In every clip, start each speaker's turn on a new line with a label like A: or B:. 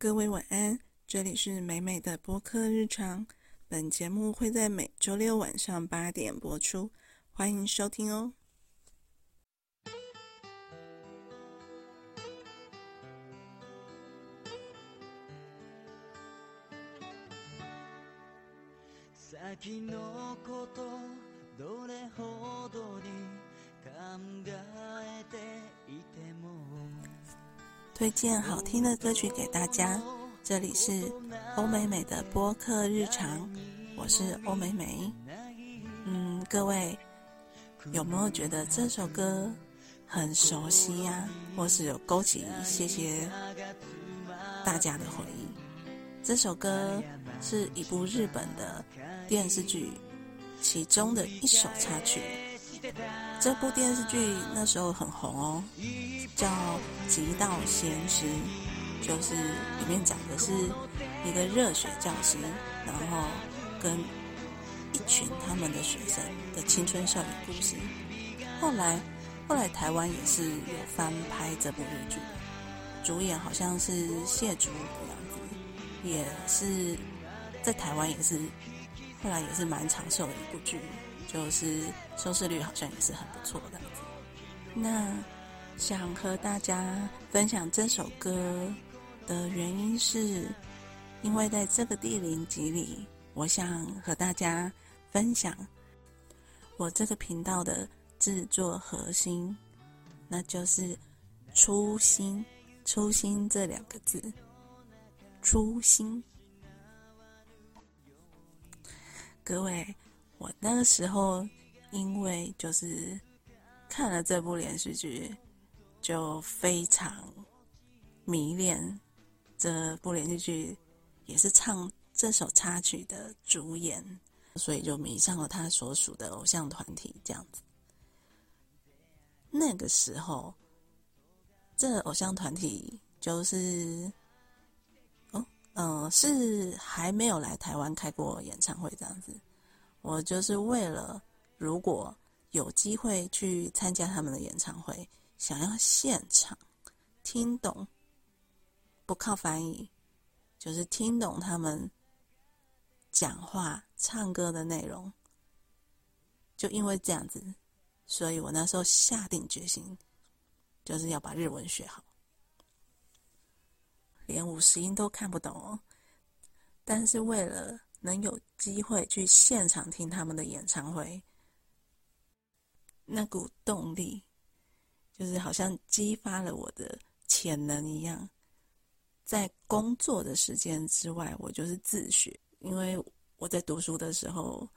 A: 各位晚安，这里是美美的播客日常。本节目会在每周六晚上八点播出，欢迎收听哦。推荐好听的歌曲给大家，这里是欧美美的播客日常，我是欧美美。嗯，各位有没有觉得这首歌很熟悉呀？或是有勾起一些些大家的回忆？这首歌是一部日本的电视剧其中的一首插曲。这部电视剧那时候很红哦，叫《极道鲜师》，就是里面讲的是一个热血教师，然后跟一群他们的学生的青春校园故事。后来，后来台湾也是有翻拍这部日剧，主演好像是谢祖武样子，也是在台湾也是后来也是蛮长寿的一部剧。就是收视率好像也是很不错的。那想和大家分享这首歌的原因是，因为在这个第零集里，我想和大家分享我这个频道的制作核心，那就是初心。初心这两个字，初心，各位。我那个时候，因为就是看了这部连续剧，就非常迷恋这部连续剧，也是唱这首插曲的主演，所以就迷上了他所属的偶像团体这样子。那个时候，这偶像团体就是，哦，嗯，是还没有来台湾开过演唱会这样子。我就是为了，如果有机会去参加他们的演唱会，想要现场听懂，不靠翻译，就是听懂他们讲话、唱歌的内容。就因为这样子，所以我那时候下定决心，就是要把日文学好，连五十音都看不懂哦。但是为了能有机会去现场听他们的演唱会，那股动力，就是好像激发了我的潜能一样。在工作的时间之外，我就是自学，因为我在读书的时候，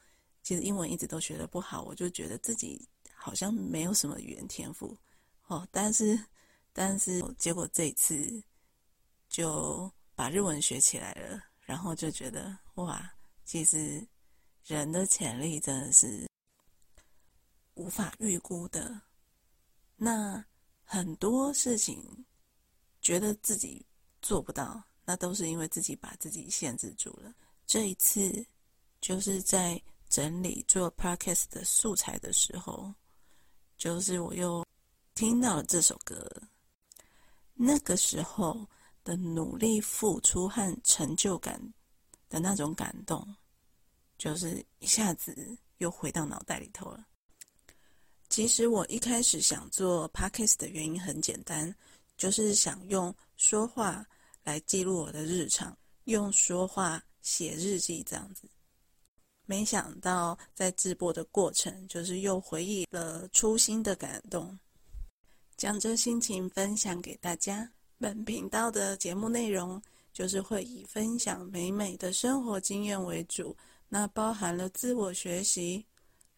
A: 其实英文一直都学的不好，我就觉得自己好像没有什么语言天赋哦。但是，但是结果这一次就把日文学起来了。然后就觉得哇，其实人的潜力真的是无法预估的。那很多事情觉得自己做不到，那都是因为自己把自己限制住了。这一次就是在整理做 podcast 的素材的时候，就是我又听到了这首歌。那个时候。的努力付出和成就感的那种感动，就是一下子又回到脑袋里头了。其实我一开始想做 podcast 的原因很简单，就是想用说话来记录我的日常，用说话写日记这样子。没想到在直播的过程，就是又回忆了初心的感动，将这心情分享给大家。本频道的节目内容就是会以分享美美的生活经验为主，那包含了自我学习，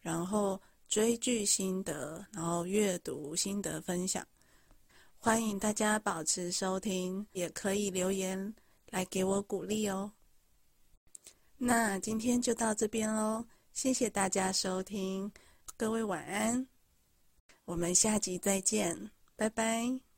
A: 然后追剧心得，然后阅读心得分享。欢迎大家保持收听，也可以留言来给我鼓励哦。那今天就到这边喽，谢谢大家收听，各位晚安，我们下集再见，拜拜。